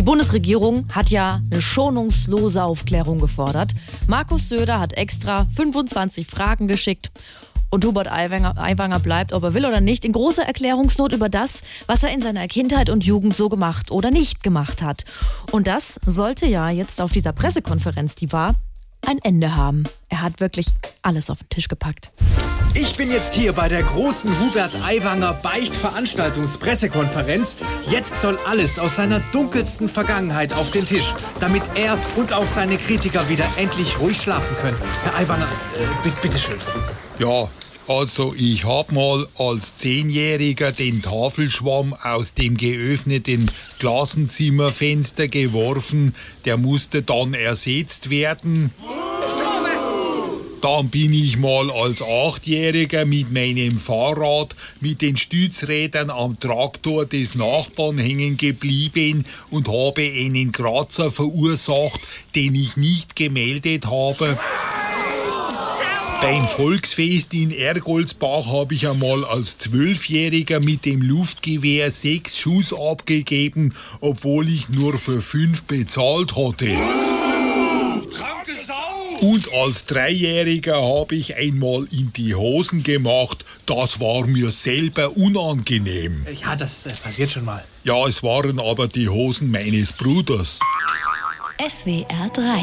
Die Bundesregierung hat ja eine schonungslose Aufklärung gefordert. Markus Söder hat extra 25 Fragen geschickt. Und Hubert Aiwanger, bleibt, ob er will oder nicht, in großer Erklärungsnot über das, was er in seiner Kindheit und Jugend so gemacht oder nicht gemacht hat. Und das sollte ja jetzt auf dieser Pressekonferenz, die war, ein Ende haben. Er hat wirklich alles auf den Tisch gepackt. Ich bin jetzt hier bei der großen Hubert Aiwanger Beichtveranstaltungspressekonferenz. Jetzt soll alles aus seiner dunkelsten Vergangenheit auf den Tisch, damit er und auch seine Kritiker wieder endlich ruhig schlafen können. Herr Aiwanger, äh, bitteschön. Ja, also ich hab mal als Zehnjähriger den Tafelschwamm aus dem geöffneten Klassenzimmerfenster geworfen. Der musste dann ersetzt werden. Dann bin ich mal als Achtjähriger mit meinem Fahrrad mit den Stützrädern am Traktor des Nachbarn hängen geblieben und habe einen Kratzer verursacht, den ich nicht gemeldet habe. Beim Volksfest in Ergoldsbach habe ich einmal als Zwölfjähriger mit dem Luftgewehr sechs Schuss abgegeben, obwohl ich nur für fünf bezahlt hatte. Und als Dreijähriger habe ich einmal in die Hosen gemacht. Das war mir selber unangenehm. Ja, das äh, passiert schon mal. Ja, es waren aber die Hosen meines Bruders. SWR 3